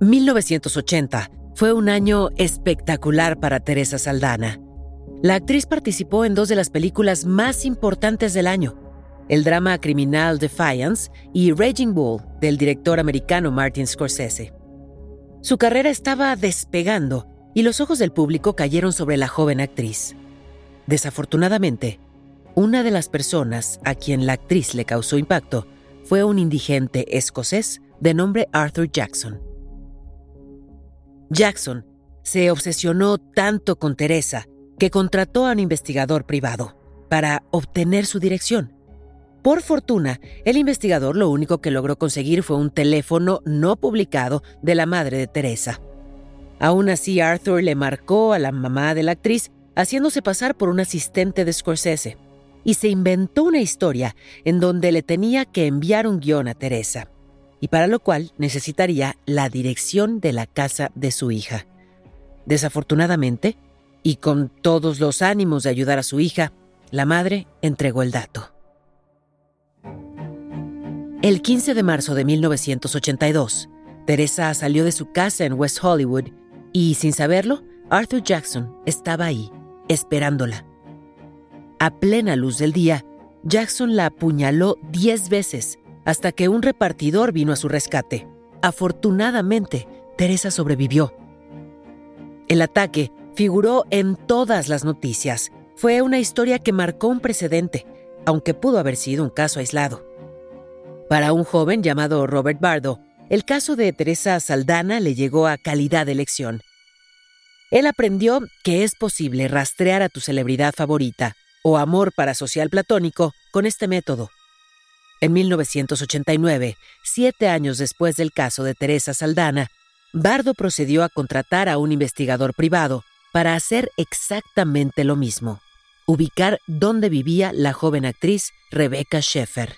«1980 fue un año espectacular para Teresa Saldana. La actriz participó en dos de las películas más importantes del año, el drama criminal Defiance y Raging Bull del director americano Martin Scorsese. Su carrera estaba despegando y los ojos del público cayeron sobre la joven actriz. Desafortunadamente, una de las personas a quien la actriz le causó impacto fue un indigente escocés de nombre Arthur Jackson. Jackson se obsesionó tanto con Teresa que contrató a un investigador privado para obtener su dirección. Por fortuna, el investigador lo único que logró conseguir fue un teléfono no publicado de la madre de Teresa. Aún así, Arthur le marcó a la mamá de la actriz haciéndose pasar por un asistente de Scorsese y se inventó una historia en donde le tenía que enviar un guion a Teresa, y para lo cual necesitaría la dirección de la casa de su hija. Desafortunadamente, y con todos los ánimos de ayudar a su hija, la madre entregó el dato. El 15 de marzo de 1982, Teresa salió de su casa en West Hollywood y, sin saberlo, Arthur Jackson estaba ahí, esperándola. A plena luz del día, Jackson la apuñaló diez veces hasta que un repartidor vino a su rescate. Afortunadamente, Teresa sobrevivió. El ataque figuró en todas las noticias. Fue una historia que marcó un precedente, aunque pudo haber sido un caso aislado. Para un joven llamado Robert Bardo, el caso de Teresa Saldana le llegó a calidad de lección. Él aprendió que es posible rastrear a tu celebridad favorita o amor parasocial platónico con este método. En 1989, siete años después del caso de Teresa Saldana, Bardo procedió a contratar a un investigador privado para hacer exactamente lo mismo, ubicar dónde vivía la joven actriz Rebecca Sheffer.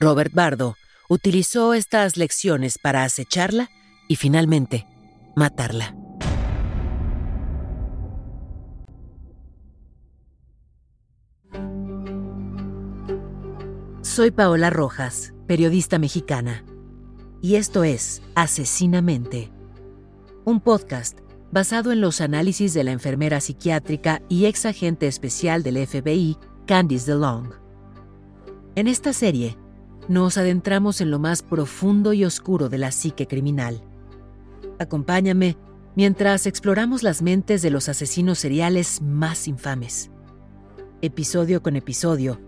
Robert Bardo utilizó estas lecciones para acecharla y finalmente matarla. Soy Paola Rojas, periodista mexicana, y esto es Asesinamente, un podcast basado en los análisis de la enfermera psiquiátrica y ex agente especial del FBI, Candice DeLong. En esta serie, nos adentramos en lo más profundo y oscuro de la psique criminal. Acompáñame mientras exploramos las mentes de los asesinos seriales más infames. Episodio con episodio,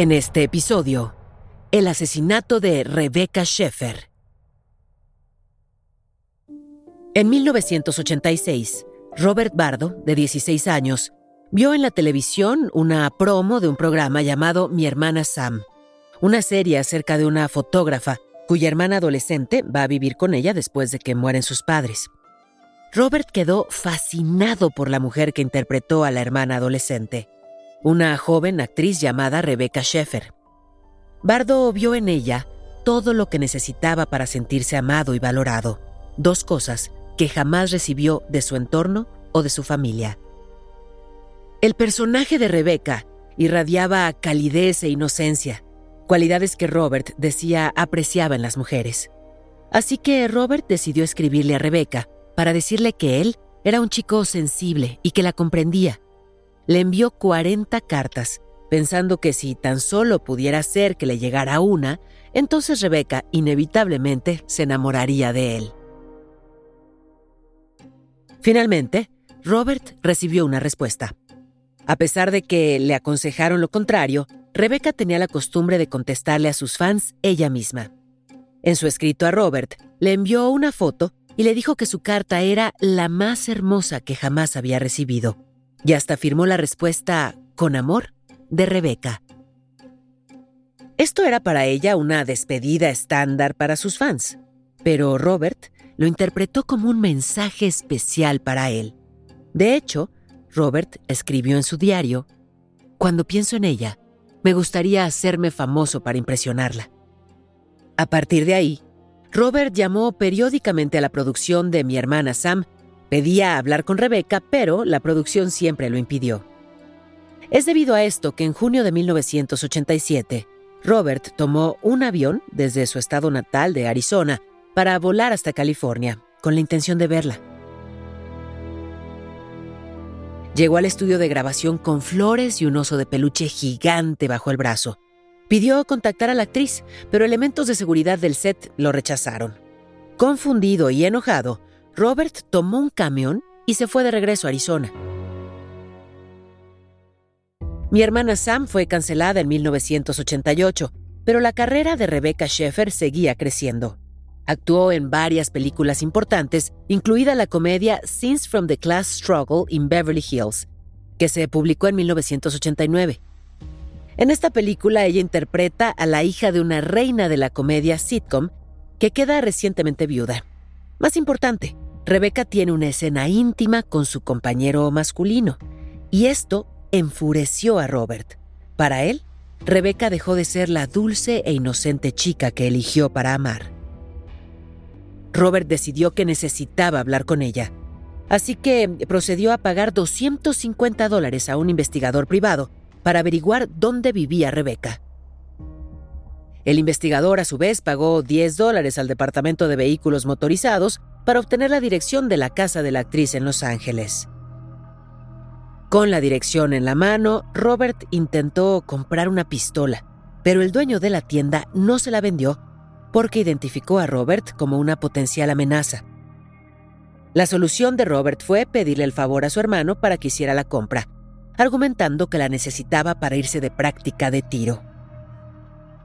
En este episodio, el asesinato de Rebecca Sheffer. En 1986, Robert Bardo, de 16 años, vio en la televisión una promo de un programa llamado Mi hermana Sam, una serie acerca de una fotógrafa cuya hermana adolescente va a vivir con ella después de que mueren sus padres. Robert quedó fascinado por la mujer que interpretó a la hermana adolescente, una joven actriz llamada Rebecca Sheffer. Bardo vio en ella todo lo que necesitaba para sentirse amado y valorado, dos cosas que jamás recibió de su entorno o de su familia. El personaje de Rebeca irradiaba calidez e inocencia, cualidades que Robert decía apreciaba en las mujeres. Así que Robert decidió escribirle a Rebeca para decirle que él era un chico sensible y que la comprendía. Le envió 40 cartas pensando que si tan solo pudiera ser que le llegara una, entonces Rebeca inevitablemente se enamoraría de él. Finalmente, Robert recibió una respuesta. A pesar de que le aconsejaron lo contrario, Rebeca tenía la costumbre de contestarle a sus fans ella misma. En su escrito a Robert, le envió una foto y le dijo que su carta era la más hermosa que jamás había recibido. Y hasta firmó la respuesta con amor de Rebeca. Esto era para ella una despedida estándar para sus fans, pero Robert lo interpretó como un mensaje especial para él. De hecho, Robert escribió en su diario, Cuando pienso en ella, me gustaría hacerme famoso para impresionarla. A partir de ahí, Robert llamó periódicamente a la producción de mi hermana Sam, pedía hablar con Rebecca, pero la producción siempre lo impidió. Es debido a esto que en junio de 1987, Robert tomó un avión desde su estado natal de Arizona para volar hasta California, con la intención de verla. Llegó al estudio de grabación con flores y un oso de peluche gigante bajo el brazo. Pidió contactar a la actriz, pero elementos de seguridad del set lo rechazaron. Confundido y enojado, Robert tomó un camión y se fue de regreso a Arizona. Mi hermana Sam fue cancelada en 1988, pero la carrera de Rebecca Sheffer seguía creciendo. Actuó en varias películas importantes, incluida la comedia Scenes from the Class Struggle in Beverly Hills, que se publicó en 1989. En esta película ella interpreta a la hija de una reina de la comedia sitcom que queda recientemente viuda. Más importante, Rebecca tiene una escena íntima con su compañero masculino, y esto enfureció a Robert. Para él, Rebeca dejó de ser la dulce e inocente chica que eligió para amar. Robert decidió que necesitaba hablar con ella, así que procedió a pagar 250 dólares a un investigador privado para averiguar dónde vivía Rebeca. El investigador a su vez pagó 10 dólares al Departamento de Vehículos Motorizados para obtener la dirección de la casa de la actriz en Los Ángeles. Con la dirección en la mano, Robert intentó comprar una pistola, pero el dueño de la tienda no se la vendió porque identificó a Robert como una potencial amenaza. La solución de Robert fue pedirle el favor a su hermano para que hiciera la compra, argumentando que la necesitaba para irse de práctica de tiro.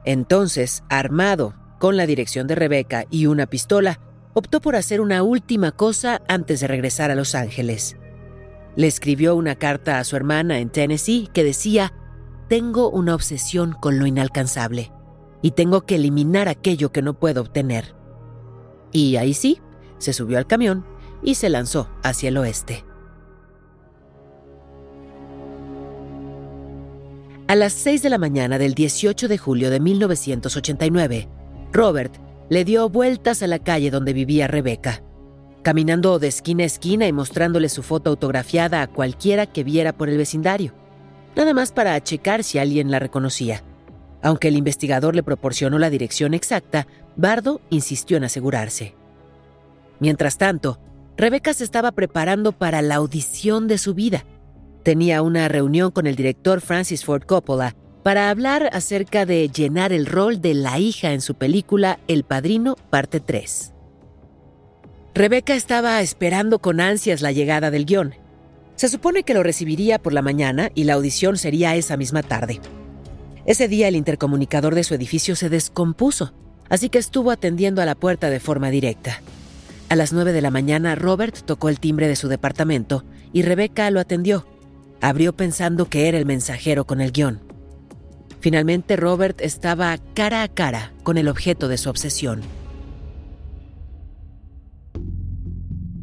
Entonces, armado con la dirección de Rebeca y una pistola, optó por hacer una última cosa antes de regresar a Los Ángeles. Le escribió una carta a su hermana en Tennessee que decía, tengo una obsesión con lo inalcanzable y tengo que eliminar aquello que no puedo obtener. Y ahí sí, se subió al camión y se lanzó hacia el oeste. A las 6 de la mañana del 18 de julio de 1989, Robert le dio vueltas a la calle donde vivía Rebeca caminando de esquina a esquina y mostrándole su foto autografiada a cualquiera que viera por el vecindario, nada más para checar si alguien la reconocía. Aunque el investigador le proporcionó la dirección exacta, Bardo insistió en asegurarse. Mientras tanto, Rebeca se estaba preparando para la audición de su vida. Tenía una reunión con el director Francis Ford Coppola para hablar acerca de llenar el rol de la hija en su película El Padrino, parte 3. Rebeca estaba esperando con ansias la llegada del guion. Se supone que lo recibiría por la mañana y la audición sería esa misma tarde. Ese día el intercomunicador de su edificio se descompuso, así que estuvo atendiendo a la puerta de forma directa. A las 9 de la mañana Robert tocó el timbre de su departamento y Rebeca lo atendió. Abrió pensando que era el mensajero con el guion. Finalmente Robert estaba cara a cara con el objeto de su obsesión.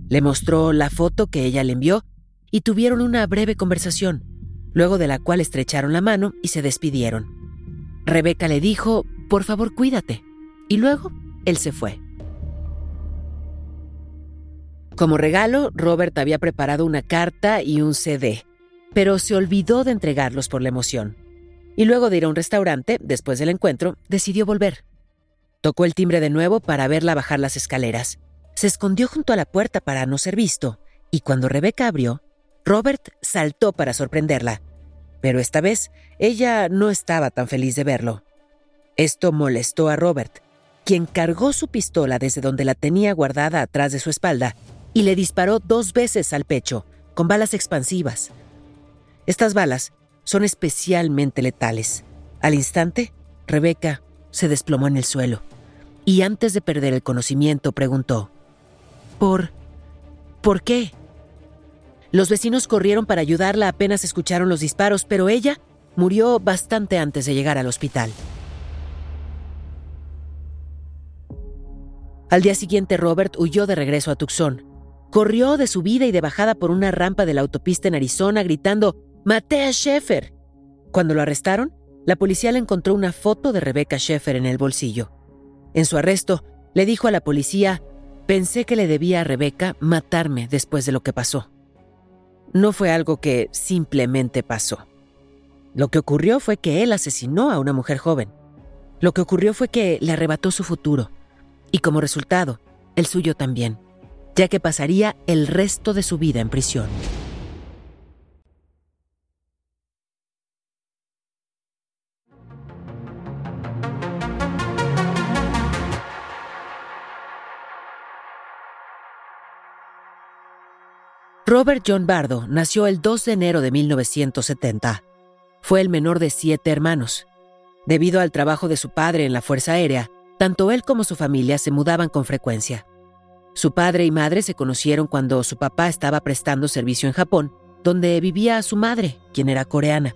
Le mostró la foto que ella le envió y tuvieron una breve conversación, luego de la cual estrecharon la mano y se despidieron. Rebeca le dijo, por favor cuídate, y luego él se fue. Como regalo, Robert había preparado una carta y un CD, pero se olvidó de entregarlos por la emoción. Y luego de ir a un restaurante, después del encuentro, decidió volver. Tocó el timbre de nuevo para verla bajar las escaleras. Se escondió junto a la puerta para no ser visto, y cuando Rebeca abrió, Robert saltó para sorprenderla. Pero esta vez ella no estaba tan feliz de verlo. Esto molestó a Robert, quien cargó su pistola desde donde la tenía guardada atrás de su espalda y le disparó dos veces al pecho, con balas expansivas. Estas balas son especialmente letales. Al instante, Rebeca se desplomó en el suelo y antes de perder el conocimiento preguntó, ¿Por... ¿Por qué? Los vecinos corrieron para ayudarla apenas escucharon los disparos, pero ella murió bastante antes de llegar al hospital. Al día siguiente, Robert huyó de regreso a Tucson. Corrió de subida y de bajada por una rampa de la autopista en Arizona gritando, ¡Maté a! Cuando lo arrestaron, la policía le encontró una foto de Rebecca Sheffer en el bolsillo. En su arresto, le dijo a la policía, pensé que le debía a Rebecca matarme después de lo que pasó. No fue algo que simplemente pasó. Lo que ocurrió fue que él asesinó a una mujer joven. Lo que ocurrió fue que le arrebató su futuro y como resultado, el suyo también, ya que pasaría el resto de su vida en prisión. Robert John Bardo nació el 2 de enero de 1970. Fue el menor de siete hermanos. Debido al trabajo de su padre en la Fuerza Aérea, tanto él como su familia se mudaban con frecuencia. Su padre y madre se conocieron cuando su papá estaba prestando servicio en Japón, donde vivía su madre, quien era coreana.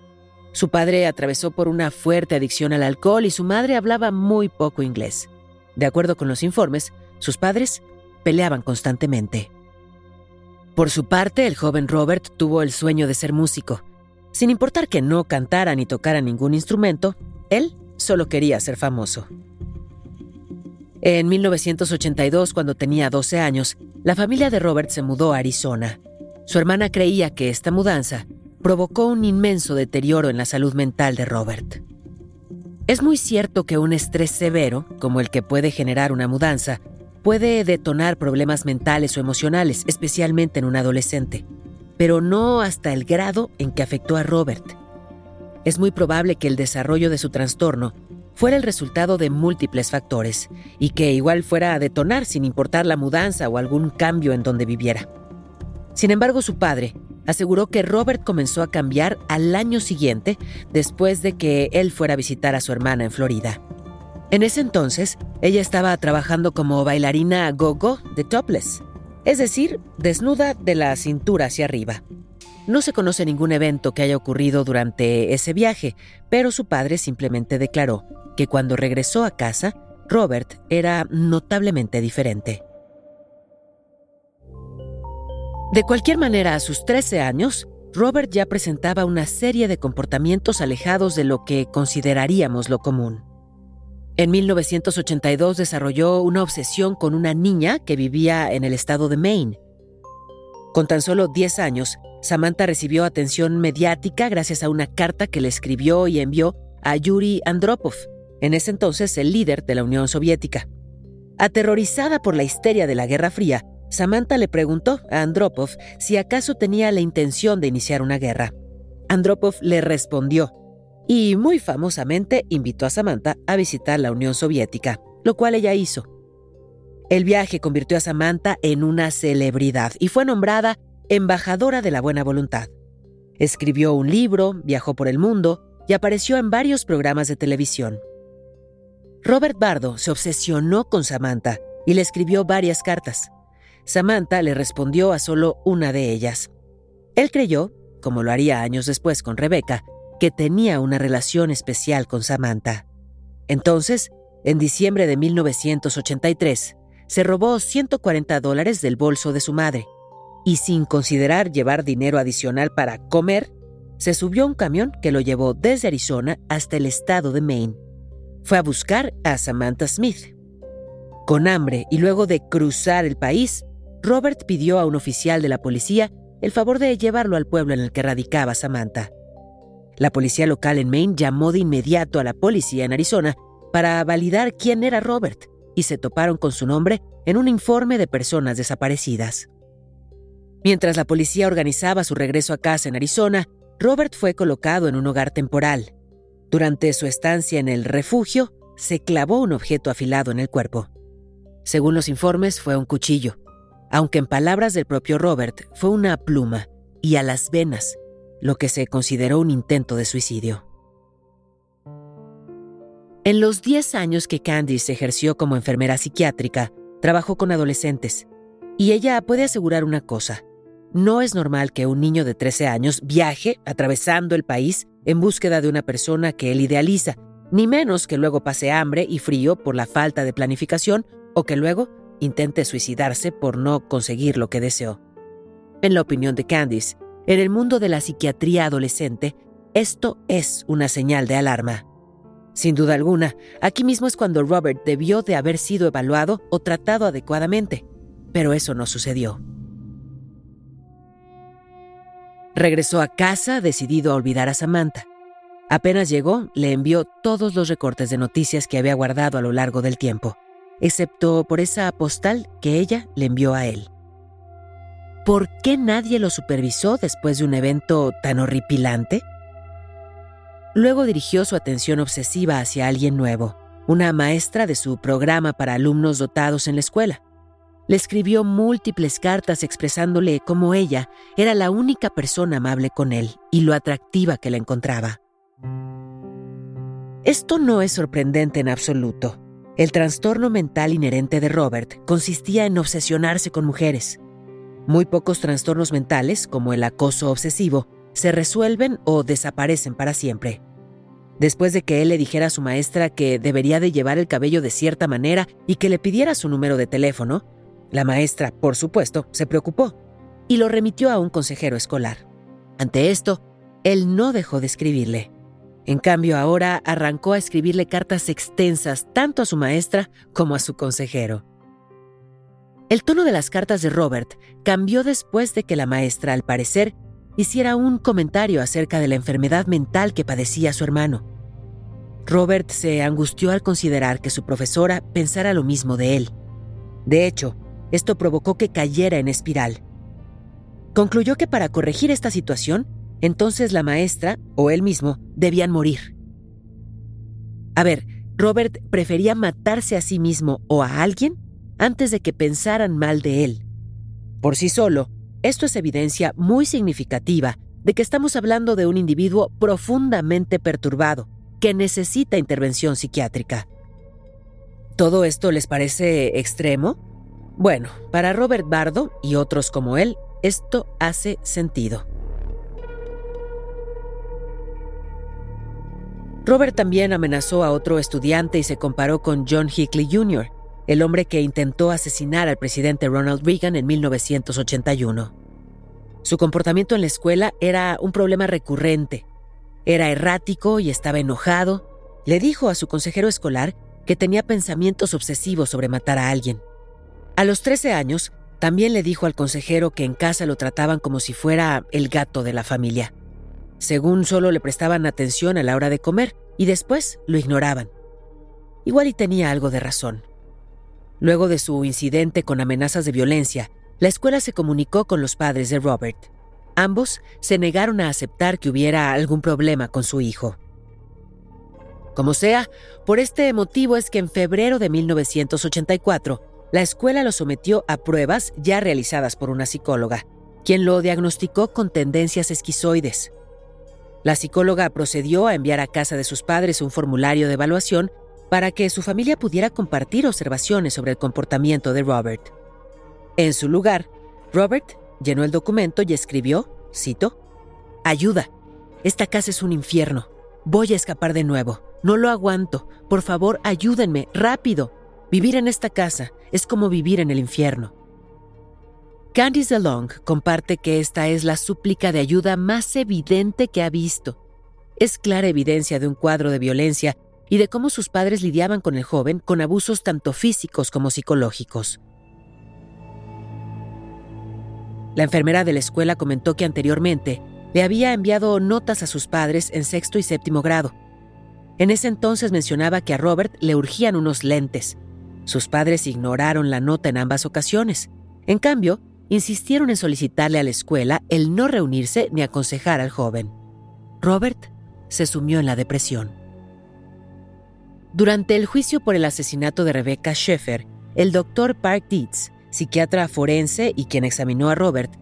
Su padre atravesó por una fuerte adicción al alcohol y su madre hablaba muy poco inglés. De acuerdo con los informes, sus padres peleaban constantemente. Por su parte, el joven Robert tuvo el sueño de ser músico. Sin importar que no cantara ni tocara ningún instrumento, él solo quería ser famoso. En 1982, cuando tenía 12 años, la familia de Robert se mudó a Arizona. Su hermana creía que esta mudanza provocó un inmenso deterioro en la salud mental de Robert. Es muy cierto que un estrés severo, como el que puede generar una mudanza, puede detonar problemas mentales o emocionales, especialmente en un adolescente, pero no hasta el grado en que afectó a Robert. Es muy probable que el desarrollo de su trastorno fuera el resultado de múltiples factores y que igual fuera a detonar sin importar la mudanza o algún cambio en donde viviera. Sin embargo, su padre aseguró que Robert comenzó a cambiar al año siguiente después de que él fuera a visitar a su hermana en Florida. En ese entonces, ella estaba trabajando como bailarina go-go de topless, es decir, desnuda de la cintura hacia arriba. No se conoce ningún evento que haya ocurrido durante ese viaje, pero su padre simplemente declaró que cuando regresó a casa, Robert era notablemente diferente. De cualquier manera, a sus 13 años, Robert ya presentaba una serie de comportamientos alejados de lo que consideraríamos lo común. En 1982 desarrolló una obsesión con una niña que vivía en el estado de Maine. Con tan solo 10 años, Samantha recibió atención mediática gracias a una carta que le escribió y envió a Yuri Andropov, en ese entonces el líder de la Unión Soviética. Aterrorizada por la histeria de la Guerra Fría, Samantha le preguntó a Andropov si acaso tenía la intención de iniciar una guerra. Andropov le respondió y muy famosamente invitó a Samantha a visitar la Unión Soviética, lo cual ella hizo. El viaje convirtió a Samantha en una celebridad y fue nombrada embajadora de la buena voluntad. Escribió un libro, viajó por el mundo y apareció en varios programas de televisión. Robert Bardo se obsesionó con Samantha y le escribió varias cartas. Samantha le respondió a solo una de ellas. Él creyó, como lo haría años después con Rebecca, que tenía una relación especial con Samantha. Entonces, en diciembre de 1983, se robó 140 dólares del bolso de su madre y sin considerar llevar dinero adicional para comer, se subió a un camión que lo llevó desde Arizona hasta el estado de Maine fue a buscar a Samantha Smith. Con hambre y luego de cruzar el país, Robert pidió a un oficial de la policía el favor de llevarlo al pueblo en el que radicaba Samantha. La policía local en Maine llamó de inmediato a la policía en Arizona para validar quién era Robert y se toparon con su nombre en un informe de personas desaparecidas. Mientras la policía organizaba su regreso a casa en Arizona, Robert fue colocado en un hogar temporal. Durante su estancia en el refugio, se clavó un objeto afilado en el cuerpo. Según los informes, fue un cuchillo, aunque en palabras del propio Robert fue una pluma y a las venas, lo que se consideró un intento de suicidio. En los 10 años que Candice ejerció como enfermera psiquiátrica, trabajó con adolescentes. Y ella puede asegurar una cosa. No es normal que un niño de 13 años viaje atravesando el país en búsqueda de una persona que él idealiza, ni menos que luego pase hambre y frío por la falta de planificación o que luego intente suicidarse por no conseguir lo que deseó. En la opinión de Candice, en el mundo de la psiquiatría adolescente, esto es una señal de alarma. Sin duda alguna, aquí mismo es cuando Robert debió de haber sido evaluado o tratado adecuadamente, pero eso no sucedió. Regresó a casa decidido a olvidar a Samantha. Apenas llegó, le envió todos los recortes de noticias que había guardado a lo largo del tiempo, excepto por esa postal que ella le envió a él. ¿Por qué nadie lo supervisó después de un evento tan horripilante? Luego dirigió su atención obsesiva hacia alguien nuevo, una maestra de su programa para alumnos dotados en la escuela. Le escribió múltiples cartas expresándole cómo ella era la única persona amable con él y lo atractiva que la encontraba. Esto no es sorprendente en absoluto. El trastorno mental inherente de Robert consistía en obsesionarse con mujeres. Muy pocos trastornos mentales, como el acoso obsesivo, se resuelven o desaparecen para siempre. Después de que él le dijera a su maestra que debería de llevar el cabello de cierta manera y que le pidiera su número de teléfono, la maestra, por supuesto, se preocupó y lo remitió a un consejero escolar. Ante esto, él no dejó de escribirle. En cambio, ahora arrancó a escribirle cartas extensas tanto a su maestra como a su consejero. El tono de las cartas de Robert cambió después de que la maestra, al parecer, hiciera un comentario acerca de la enfermedad mental que padecía su hermano. Robert se angustió al considerar que su profesora pensara lo mismo de él. De hecho, esto provocó que cayera en espiral. Concluyó que para corregir esta situación, entonces la maestra o él mismo debían morir. A ver, Robert prefería matarse a sí mismo o a alguien antes de que pensaran mal de él. Por sí solo, esto es evidencia muy significativa de que estamos hablando de un individuo profundamente perturbado, que necesita intervención psiquiátrica. ¿Todo esto les parece extremo? Bueno, para Robert Bardo y otros como él, esto hace sentido. Robert también amenazó a otro estudiante y se comparó con John Hickley Jr., el hombre que intentó asesinar al presidente Ronald Reagan en 1981. Su comportamiento en la escuela era un problema recurrente. Era errático y estaba enojado. Le dijo a su consejero escolar que tenía pensamientos obsesivos sobre matar a alguien. A los 13 años, también le dijo al consejero que en casa lo trataban como si fuera el gato de la familia. Según solo le prestaban atención a la hora de comer y después lo ignoraban. Igual y tenía algo de razón. Luego de su incidente con amenazas de violencia, la escuela se comunicó con los padres de Robert. Ambos se negaron a aceptar que hubiera algún problema con su hijo. Como sea, por este motivo es que en febrero de 1984, la escuela lo sometió a pruebas ya realizadas por una psicóloga, quien lo diagnosticó con tendencias esquizoides. La psicóloga procedió a enviar a casa de sus padres un formulario de evaluación para que su familia pudiera compartir observaciones sobre el comportamiento de Robert. En su lugar, Robert llenó el documento y escribió, cito, Ayuda, esta casa es un infierno. Voy a escapar de nuevo. No lo aguanto. Por favor, ayúdenme, rápido. Vivir en esta casa es como vivir en el infierno. Candice DeLong comparte que esta es la súplica de ayuda más evidente que ha visto. Es clara evidencia de un cuadro de violencia y de cómo sus padres lidiaban con el joven con abusos tanto físicos como psicológicos. La enfermera de la escuela comentó que anteriormente le había enviado notas a sus padres en sexto y séptimo grado. En ese entonces mencionaba que a Robert le urgían unos lentes. Sus padres ignoraron la nota en ambas ocasiones. En cambio, insistieron en solicitarle a la escuela el no reunirse ni aconsejar al joven. Robert se sumió en la depresión. Durante el juicio por el asesinato de Rebecca Sheffer, el doctor Park Dietz, psiquiatra forense y quien examinó a Robert,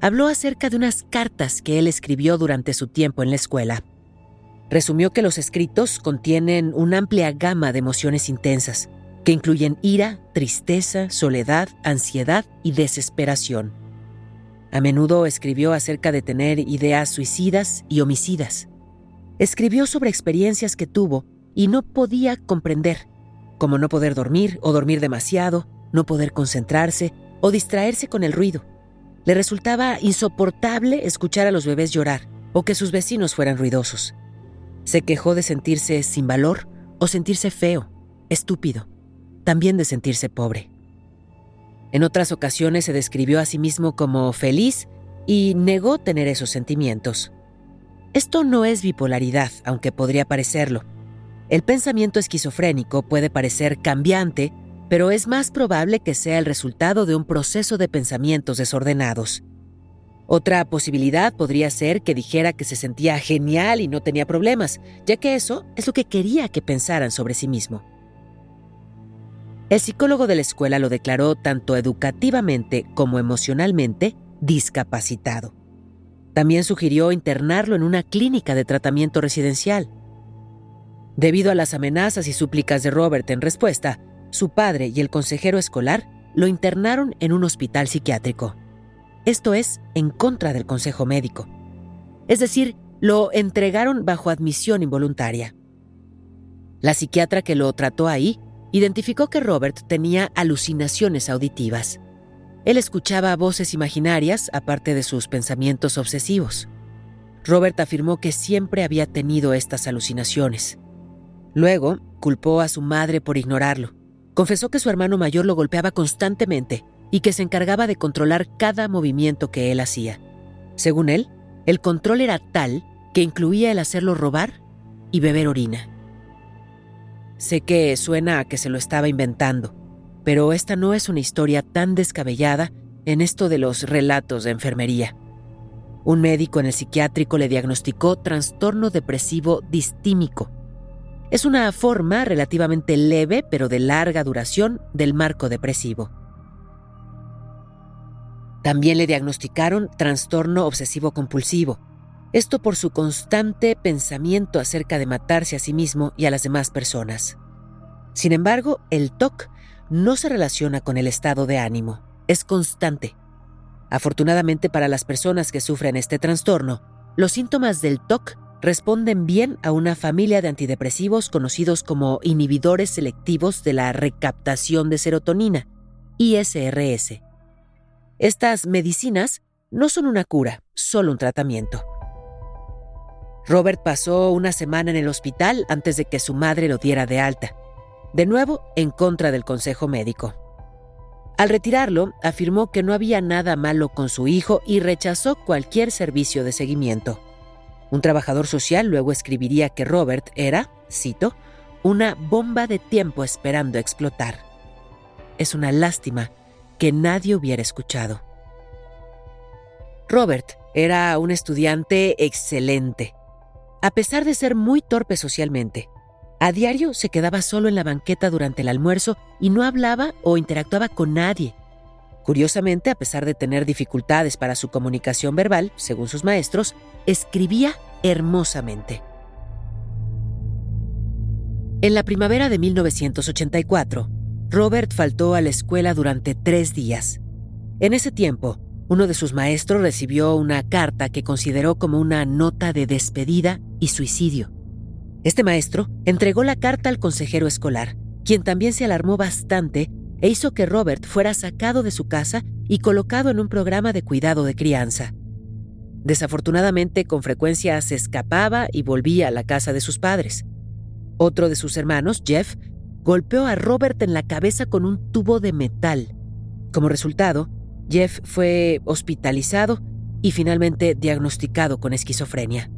habló acerca de unas cartas que él escribió durante su tiempo en la escuela. Resumió que los escritos contienen una amplia gama de emociones intensas, que incluyen ira, tristeza, soledad, ansiedad y desesperación. A menudo escribió acerca de tener ideas suicidas y homicidas. Escribió sobre experiencias que tuvo y no podía comprender, como no poder dormir o dormir demasiado, no poder concentrarse o distraerse con el ruido. Le resultaba insoportable escuchar a los bebés llorar o que sus vecinos fueran ruidosos. Se quejó de sentirse sin valor o sentirse feo, estúpido, también de sentirse pobre. En otras ocasiones se describió a sí mismo como feliz y negó tener esos sentimientos. Esto no es bipolaridad, aunque podría parecerlo. El pensamiento esquizofrénico puede parecer cambiante, pero es más probable que sea el resultado de un proceso de pensamientos desordenados. Otra posibilidad podría ser que dijera que se sentía genial y no tenía problemas, ya que eso es lo que quería que pensaran sobre sí mismo. El psicólogo de la escuela lo declaró tanto educativamente como emocionalmente discapacitado. También sugirió internarlo en una clínica de tratamiento residencial. Debido a las amenazas y súplicas de Robert en respuesta, su padre y el consejero escolar lo internaron en un hospital psiquiátrico. Esto es, en contra del consejo médico. Es decir, lo entregaron bajo admisión involuntaria. La psiquiatra que lo trató ahí identificó que Robert tenía alucinaciones auditivas. Él escuchaba voces imaginarias aparte de sus pensamientos obsesivos. Robert afirmó que siempre había tenido estas alucinaciones. Luego, culpó a su madre por ignorarlo. Confesó que su hermano mayor lo golpeaba constantemente y que se encargaba de controlar cada movimiento que él hacía. Según él, el control era tal que incluía el hacerlo robar y beber orina. Sé que suena a que se lo estaba inventando, pero esta no es una historia tan descabellada en esto de los relatos de enfermería. Un médico en el psiquiátrico le diagnosticó trastorno depresivo distímico. Es una forma relativamente leve pero de larga duración del marco depresivo. También le diagnosticaron trastorno obsesivo compulsivo, esto por su constante pensamiento acerca de matarse a sí mismo y a las demás personas. Sin embargo, el TOC no se relaciona con el estado de ánimo, es constante. Afortunadamente para las personas que sufren este trastorno, los síntomas del TOC responden bien a una familia de antidepresivos conocidos como inhibidores selectivos de la recaptación de serotonina, ISRS. Estas medicinas no son una cura, solo un tratamiento. Robert pasó una semana en el hospital antes de que su madre lo diera de alta, de nuevo en contra del consejo médico. Al retirarlo, afirmó que no había nada malo con su hijo y rechazó cualquier servicio de seguimiento. Un trabajador social luego escribiría que Robert era, cito, una bomba de tiempo esperando explotar. Es una lástima que nadie hubiera escuchado. Robert era un estudiante excelente. A pesar de ser muy torpe socialmente, a diario se quedaba solo en la banqueta durante el almuerzo y no hablaba o interactuaba con nadie. Curiosamente, a pesar de tener dificultades para su comunicación verbal, según sus maestros, escribía hermosamente. En la primavera de 1984, Robert faltó a la escuela durante tres días. En ese tiempo, uno de sus maestros recibió una carta que consideró como una nota de despedida y suicidio. Este maestro entregó la carta al consejero escolar, quien también se alarmó bastante e hizo que Robert fuera sacado de su casa y colocado en un programa de cuidado de crianza. Desafortunadamente, con frecuencia se escapaba y volvía a la casa de sus padres. Otro de sus hermanos, Jeff, golpeó a Robert en la cabeza con un tubo de metal. Como resultado, Jeff fue hospitalizado y finalmente diagnosticado con esquizofrenia.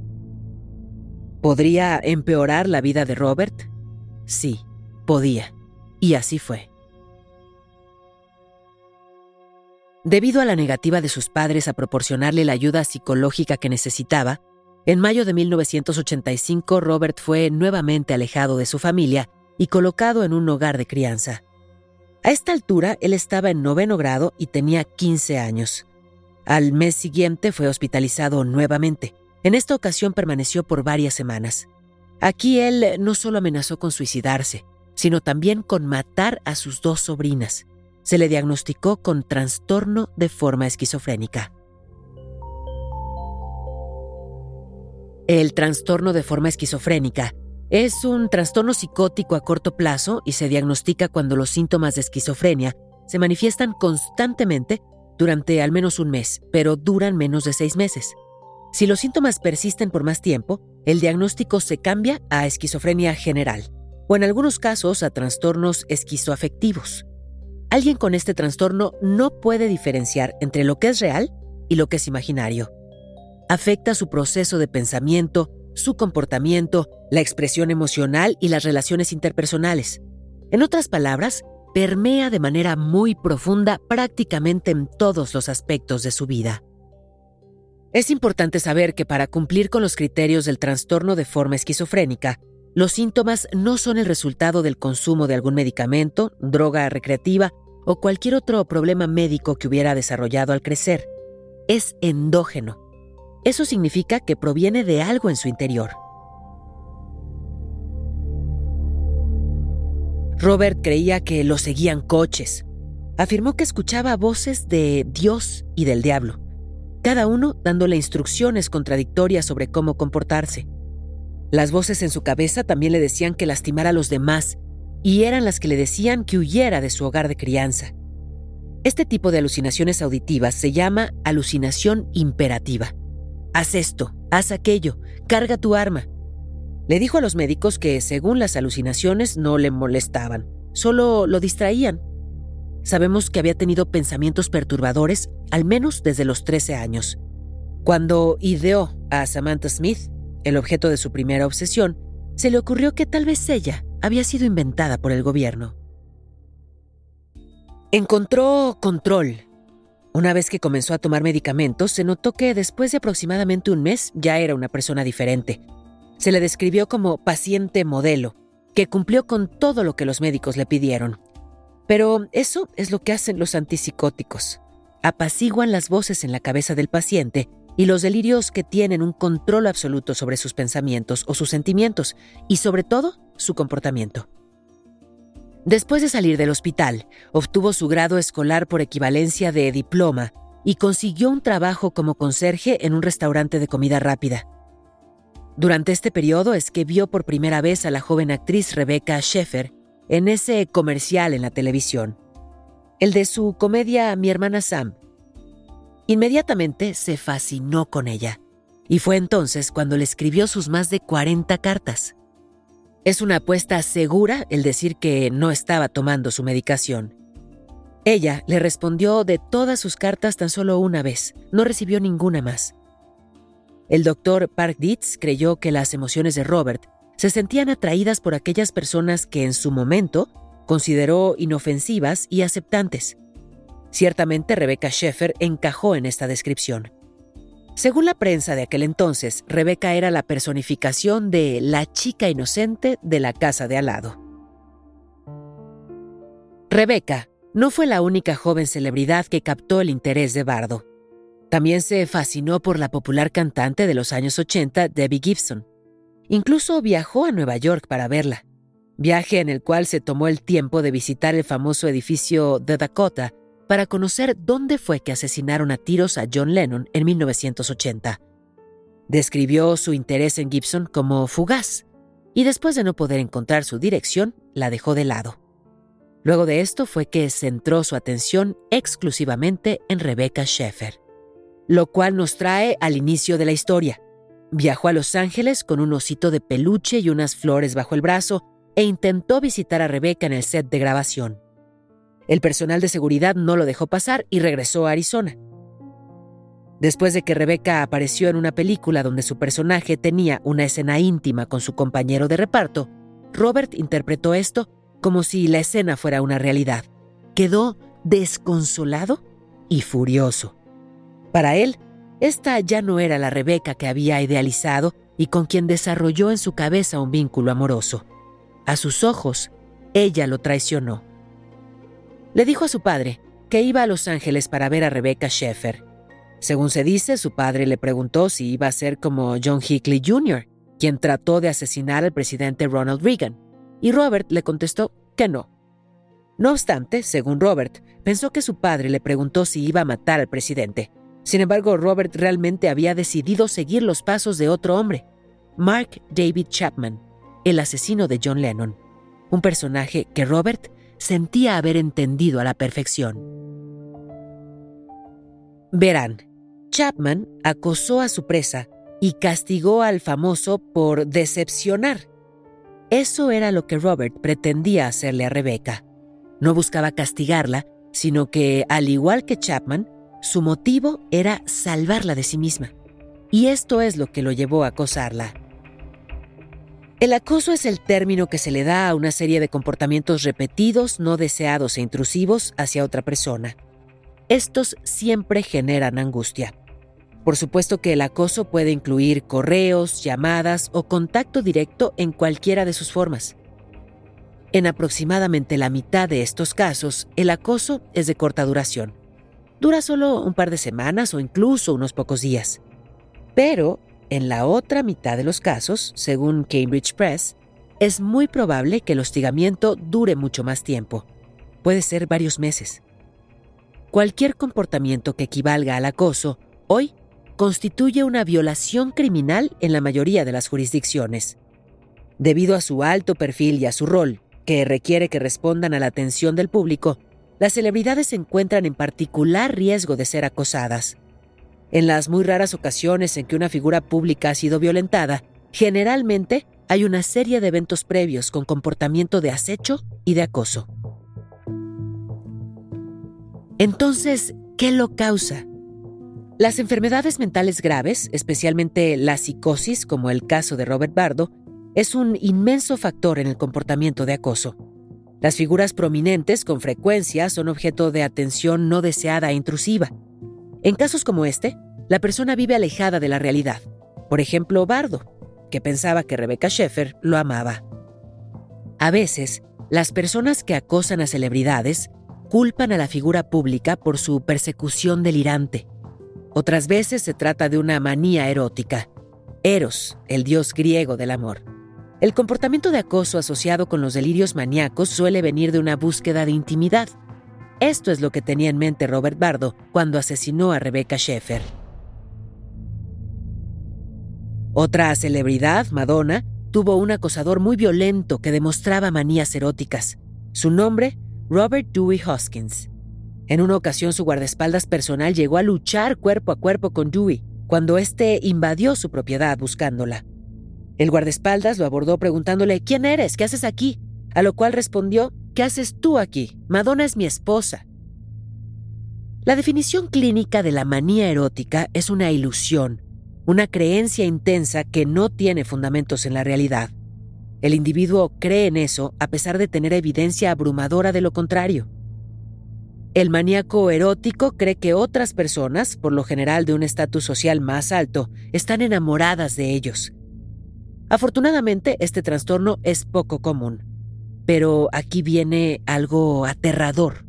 ¿Podría empeorar la vida de Robert? Sí, podía. Y así fue. Debido a la negativa de sus padres a proporcionarle la ayuda psicológica que necesitaba, En mayo de 1985, Robert fue nuevamente alejado de su familia y colocado en un hogar de crianza. A esta altura, él estaba en noveno grado y tenía 15 años. Al mes siguiente fue hospitalizado nuevamente. En esta ocasión permaneció por varias semanas. Aquí él no solo amenazó con suicidarse, sino también con matar a sus dos sobrinas. Se le diagnosticó con trastorno de forma esquizofrénica. El trastorno de forma esquizofrénica es un trastorno psicótico a corto plazo y se diagnostica cuando los síntomas de esquizofrenia se manifiestan constantemente durante al menos un mes, pero duran menos de seis meses. Si los síntomas persisten por más tiempo, el diagnóstico se cambia a esquizofrenia general o en algunos casos a trastornos esquizoafectivos. Alguien con este trastorno no puede diferenciar entre lo que es real y lo que es imaginario afecta su proceso de pensamiento, su comportamiento, la expresión emocional y las relaciones interpersonales. En otras palabras, permea de manera muy profunda prácticamente en todos los aspectos de su vida. Es importante saber que para cumplir con los criterios del trastorno de forma esquizofrénica, los síntomas no son el resultado del consumo de algún medicamento, droga recreativa o cualquier otro problema médico que hubiera desarrollado al crecer. Es endógeno eso significa que proviene de algo en su interior. Robert creía que lo seguían coches. Afirmó que escuchaba voces de Dios y del diablo, cada uno dándole instrucciones contradictorias sobre cómo comportarse. Las voces en su cabeza también le decían que lastimara a los demás y eran las que le decían que huyera de su hogar de crianza. Este tipo de alucinaciones auditivas se llama alucinación imperativa. Haz esto, haz aquello, carga tu arma. Le dijo a los médicos que, según las alucinaciones, no le molestaban, solo lo distraían. Sabemos que había tenido pensamientos perturbadores al menos desde los 13 años. Cuando ideó a Samantha Smith, el objeto de su primera obsesión, se le ocurrió que tal vez ella había sido inventada por el gobierno. Encontró control una vez que comenzó a tomar medicamentos, se notó que después de aproximadamente un mes ya era una persona diferente. Se le describió como paciente modelo, que cumplió con todo lo que los médicos le pidieron. Pero eso es lo que hacen los antipsicóticos. Apaciguan las voces en la cabeza del paciente y los delirios que tienen un control absoluto sobre sus pensamientos o sus sentimientos y sobre todo su comportamiento. Después de salir del hospital, obtuvo su grado escolar por equivalencia de diploma y consiguió un trabajo como conserje en un restaurante de comida rápida. Durante este periodo es que vio por primera vez a la joven actriz Rebecca Sheffer en ese comercial en la televisión, el de su comedia Mi hermana Sam. Inmediatamente se fascinó con ella, y fue entonces cuando le escribió sus más de 40 cartas. Es una apuesta segura el decir que no estaba tomando su medicación. Ella le respondió de todas sus cartas tan solo una vez, no recibió ninguna más. El doctor Park Dietz creyó que las emociones de Robert se sentían atraídas por aquellas personas que en su momento consideró inofensivas y aceptantes. Ciertamente Rebecca Sheffer encajó en esta descripción. Según la prensa de aquel entonces, Rebeca era la personificación de la chica inocente de la casa de al lado. Rebeca no fue la única joven celebridad que captó el interés de Bardo. También se fascinó por la popular cantante de los años 80, Debbie Gibson. Incluso viajó a Nueva York para verla, viaje en el cual se tomó el tiempo de visitar el famoso edificio de Dakota para conocer dónde fue que asesinaron a tiros a John Lennon en 1980. Describió su interés en Gibson como fugaz y después de no poder encontrar su dirección, la dejó de lado. Luego de esto fue que centró su atención exclusivamente en Rebecca Sheffer, lo cual nos trae al inicio de la historia. Viajó a Los Ángeles con un osito de peluche y unas flores bajo el brazo e intentó visitar a Rebecca en el set de grabación. El personal de seguridad no lo dejó pasar y regresó a Arizona. Después de que Rebecca apareció en una película donde su personaje tenía una escena íntima con su compañero de reparto, Robert interpretó esto como si la escena fuera una realidad. Quedó desconsolado y furioso. Para él, Esta ya no era la Rebeca que había idealizado y con quien desarrolló en su cabeza un vínculo amoroso. A sus ojos, ella lo traicionó. Le dijo a su padre que iba a Los Ángeles para ver a Rebecca Sheffer. Según se dice, su padre le preguntó si iba a ser como John Hickley Jr., quien trató de asesinar al presidente Ronald Reagan, y Robert le contestó que no. No obstante, según Robert, pensó que su padre le preguntó si iba a matar al presidente. Sin embargo, Robert realmente había decidido seguir los pasos de otro hombre, Mark David Chapman, el asesino de John Lennon, un personaje que Robert sentía haber entendido a la perfección. Verán, Chapman acosó a su presa y castigó al famoso por decepcionar. Eso era lo que Robert pretendía hacerle a Rebecca. No buscaba castigarla, sino que, al igual que Chapman, su motivo era salvarla de sí misma. Y esto es lo que lo llevó a acosarla. El acoso es el término que se le da a una serie de comportamientos repetidos, no deseados e intrusivos hacia otra persona. Estos siempre generan angustia. Por supuesto que el acoso puede incluir correos, llamadas o contacto directo en cualquiera de sus formas. En aproximadamente la mitad de estos casos, el acoso es de corta duración. Dura solo un par de semanas o incluso unos pocos días. Pero, en la otra mitad de los casos, según Cambridge Press, es muy probable que el hostigamiento dure mucho más tiempo. Puede ser varios meses. Cualquier comportamiento que equivalga al acoso, hoy, constituye una violación criminal en la mayoría de las jurisdicciones. Debido a su alto perfil y a su rol, que requiere que respondan a la atención del público, las celebridades se encuentran en particular riesgo de ser acosadas. En las muy raras ocasiones en que una figura pública ha sido violentada, generalmente hay una serie de eventos previos con comportamiento de acecho y de acoso. Entonces, ¿qué lo causa? Las enfermedades mentales graves, especialmente la psicosis, como el caso de Robert Bardo, es un inmenso factor en el comportamiento de acoso. Las figuras prominentes con frecuencia son objeto de atención no deseada e intrusiva. En casos como este, la persona vive alejada de la realidad. Por ejemplo, Bardo, que pensaba que Rebecca Sheffer lo amaba. A veces, las personas que acosan a celebridades culpan a la figura pública por su persecución delirante. Otras veces se trata de una manía erótica. Eros, el dios griego del amor. El comportamiento de acoso asociado con los delirios maníacos suele venir de una búsqueda de intimidad. Esto es lo que tenía en mente Robert Bardo cuando asesinó a Rebecca Sheffer. Otra celebridad, Madonna, tuvo un acosador muy violento que demostraba manías eróticas. Su nombre, Robert Dewey Hoskins. En una ocasión su guardaespaldas personal llegó a luchar cuerpo a cuerpo con Dewey cuando éste invadió su propiedad buscándola. El guardaespaldas lo abordó preguntándole ¿Quién eres? ¿Qué haces aquí? A lo cual respondió ¿Qué haces tú aquí? Madonna es mi esposa. La definición clínica de la manía erótica es una ilusión, una creencia intensa que no tiene fundamentos en la realidad. El individuo cree en eso a pesar de tener evidencia abrumadora de lo contrario. El maníaco erótico cree que otras personas, por lo general de un estatus social más alto, están enamoradas de ellos Afortunadamente, este trastorno es poco común. Pero aquí viene algo aterrador.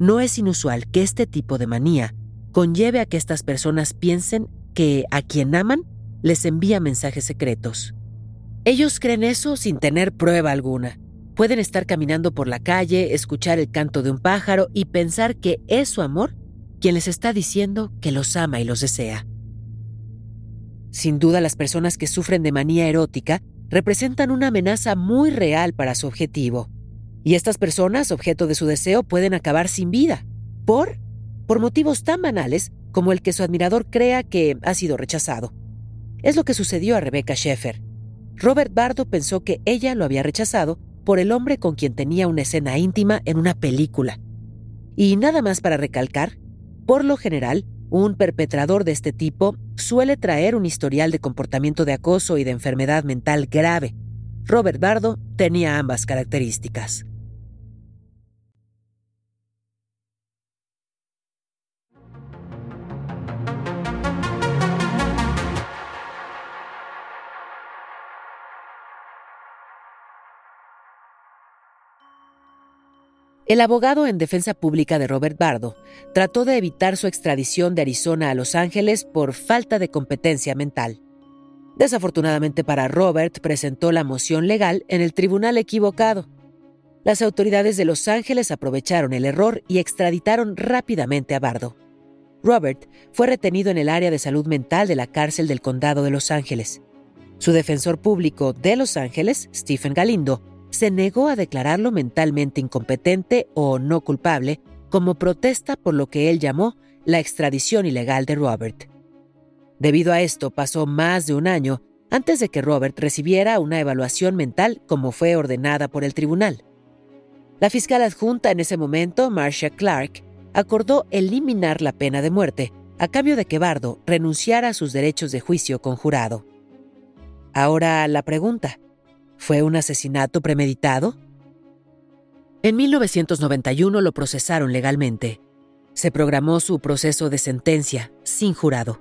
No es inusual que este tipo de manía conlleve a que estas personas piensen que a quien aman les envía mensajes secretos. Ellos creen eso sin tener prueba alguna. Pueden estar caminando por la calle, escuchar el canto de un pájaro y pensar que es su amor quien les está diciendo que los ama y los desea. Sin duda las personas que sufren de manía erótica representan una amenaza muy real para su objetivo. Y estas personas, objeto de su deseo, pueden acabar sin vida. ¿Por? Por motivos tan banales como el que su admirador crea que ha sido rechazado. Es lo que sucedió a Rebecca Sheffer. Robert Bardo pensó que ella lo había rechazado por el hombre con quien tenía una escena íntima en una película. Y nada más para recalcar, por lo general, un perpetrador de este tipo suele traer un historial de comportamiento de acoso y de enfermedad mental grave. Robert Bardo tenía ambas características. El abogado en defensa pública de Robert Bardo trató de evitar su extradición de Arizona a Los Ángeles por falta de competencia mental. Desafortunadamente para Robert, presentó la moción legal en el tribunal equivocado. Las autoridades de Los Ángeles aprovecharon el error y extraditaron rápidamente a Bardo. Robert fue retenido en el área de salud mental de la cárcel del condado de Los Ángeles. Su defensor público de Los Ángeles, Stephen Galindo, se negó a declararlo mentalmente incompetente o no culpable como protesta por lo que él llamó la extradición ilegal de Robert. Debido a esto, pasó más de un año antes de que Robert recibiera una evaluación mental como fue ordenada por el tribunal. La fiscal adjunta en ese momento, Marcia Clark, acordó eliminar la pena de muerte a cambio de que Bardo renunciara a sus derechos de juicio con jurado. Ahora la pregunta, ¿fue un asesinato premeditado? En 1991 lo procesaron legalmente. Se programó su proceso de sentencia sin jurado.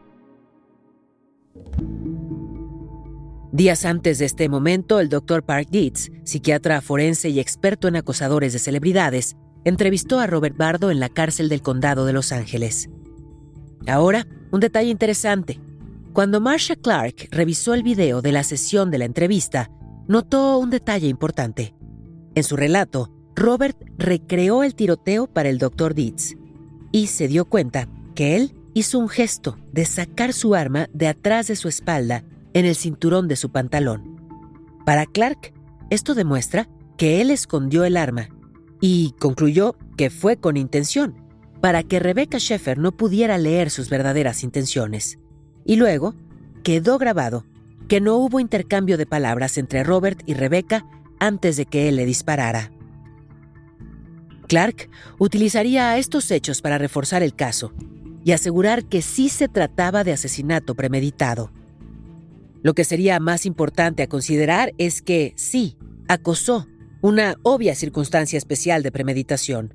Días antes de este momento, el Dr. Park Dietz, psiquiatra forense y experto en acosadores de celebridades, entrevistó a Robert Bardo en la cárcel del condado de Los Ángeles. Ahora, un detalle interesante. Cuando Marsha Clark revisó el video de la sesión de la entrevista, notó un detalle importante. En su relato, Robert recreó el tiroteo para el Dr. Dietz y se dio cuenta que él hizo un gesto de sacar su arma de atrás de su espalda en el cinturón de su pantalón. Para Clark, esto demuestra que él escondió el arma y concluyó que fue con intención, para que Rebecca Sheffer no pudiera leer sus verdaderas intenciones. Y luego quedó grabado que no hubo intercambio de palabras entre Robert y Rebecca antes de que él le disparara. Clark utilizaría estos hechos para reforzar el caso y asegurar que sí se trataba de asesinato premeditado. Lo que sería más importante a considerar es que sí, acosó, una obvia circunstancia especial de premeditación.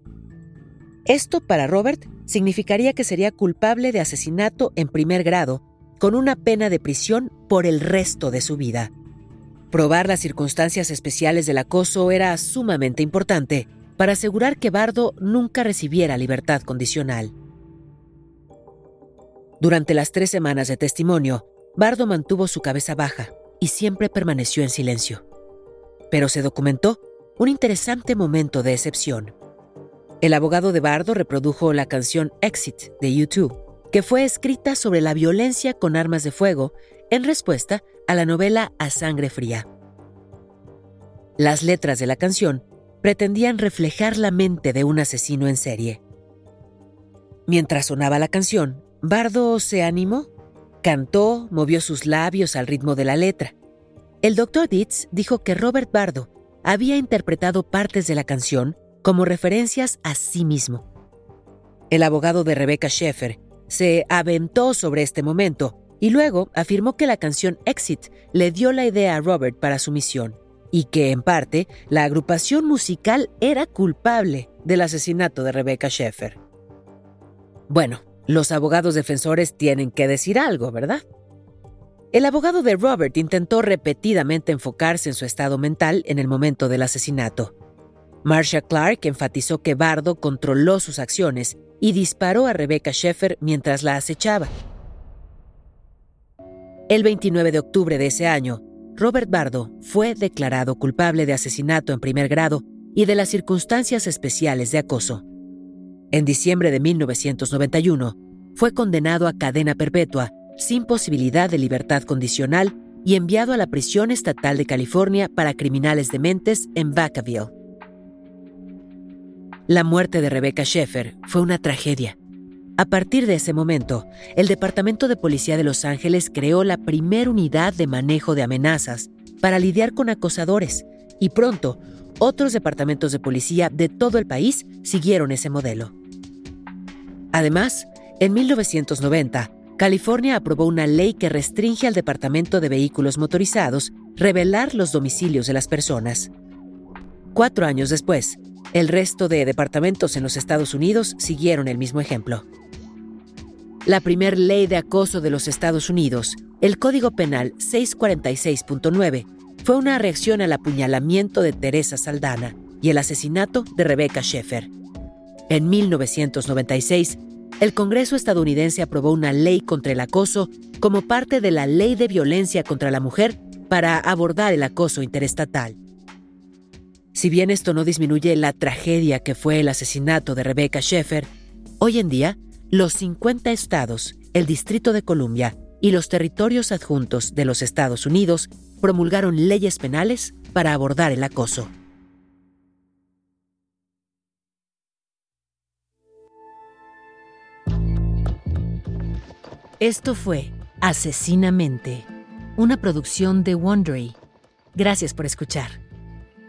Esto para Robert significaría que sería culpable de asesinato en primer grado con una pena de prisión por el resto de su vida. Probar las circunstancias especiales del acoso era sumamente importante para asegurar que Bardo nunca recibiera libertad condicional. Durante las tres semanas de testimonio, Bardo mantuvo su cabeza baja y siempre permaneció en silencio. Pero se documentó un interesante momento de excepción. El abogado de Bardo reprodujo la canción Exit de YouTube que fue escrita sobre la violencia con armas de fuego en respuesta a la novela A Sangre Fría. Las letras de la canción pretendían reflejar la mente de un asesino en serie. Mientras sonaba la canción, Bardo se animó, cantó, movió sus labios al ritmo de la letra. El doctor Dietz dijo que Robert Bardo había interpretado partes de la canción como referencias a sí mismo. El abogado de Rebecca Sheffer se aventó sobre este momento y luego afirmó que la canción Exit le dio la idea a Robert para su misión y que, en parte, la agrupación musical era culpable del asesinato de Rebecca Sheffer. Bueno, los abogados defensores tienen que decir algo, ¿verdad? El abogado de Robert intentó repetidamente enfocarse en su estado mental en el momento del asesinato. Marcia Clark enfatizó que Bardo controló sus acciones y disparó a Rebecca Sheffer mientras la acechaba. El 29 de octubre de ese año, Robert Bardo fue declarado culpable de asesinato en primer grado y de las circunstancias especiales de acoso. En diciembre de 1991, fue condenado a cadena perpetua, sin posibilidad de libertad condicional, y enviado a la prisión estatal de California para criminales dementes en Vacaville. La muerte de Rebecca Sheffer fue una tragedia. A partir de ese momento, el Departamento de Policía de Los Ángeles creó la primera unidad de manejo de amenazas para lidiar con acosadores y pronto otros departamentos de policía de todo el país siguieron ese modelo. Además, en 1990, California aprobó una ley que restringe al Departamento de Vehículos Motorizados revelar los domicilios de las personas. Cuatro años después, el resto de departamentos en los Estados Unidos siguieron el mismo ejemplo. La primer ley de acoso de los Estados Unidos, el Código Penal 646.9, fue una reacción al apuñalamiento de Teresa Saldana y el asesinato de Rebecca Schaeffer. En 1996, el Congreso estadounidense aprobó una ley contra el acoso como parte de la Ley de Violencia contra la Mujer para abordar el acoso interestatal. Si bien esto no disminuye la tragedia que fue el asesinato de Rebecca Schaeffer, hoy en día los 50 estados, el Distrito de Columbia y los territorios adjuntos de los Estados Unidos promulgaron leyes penales para abordar el acoso. Esto fue Asesinamente, una producción de Wondery. Gracias por escuchar.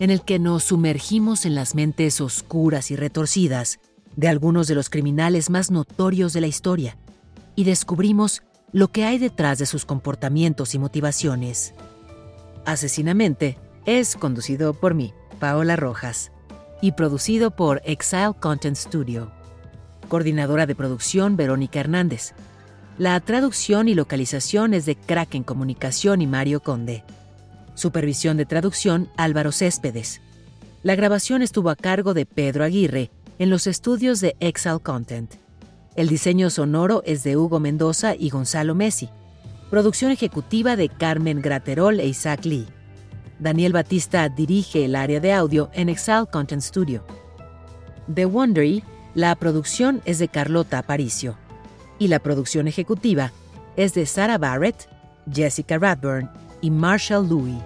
en el que nos sumergimos en las mentes oscuras y retorcidas de algunos de los criminales más notorios de la historia y descubrimos lo que hay detrás de sus comportamientos y motivaciones. Asesinamente es conducido por mí, Paola Rojas, y producido por Exile Content Studio. Coordinadora de producción Verónica Hernández. La traducción y localización es de Kraken Comunicación y Mario Conde. Supervisión de traducción Álvaro Céspedes. La grabación estuvo a cargo de Pedro Aguirre en los estudios de Exile Content. El diseño sonoro es de Hugo Mendoza y Gonzalo Messi. Producción ejecutiva de Carmen Graterol e Isaac Lee. Daniel Batista dirige el área de audio en Exile Content Studio. The Wondery, la producción es de Carlota Aparicio. Y la producción ejecutiva es de Sarah Barrett, Jessica Radburn y Marshall Louis.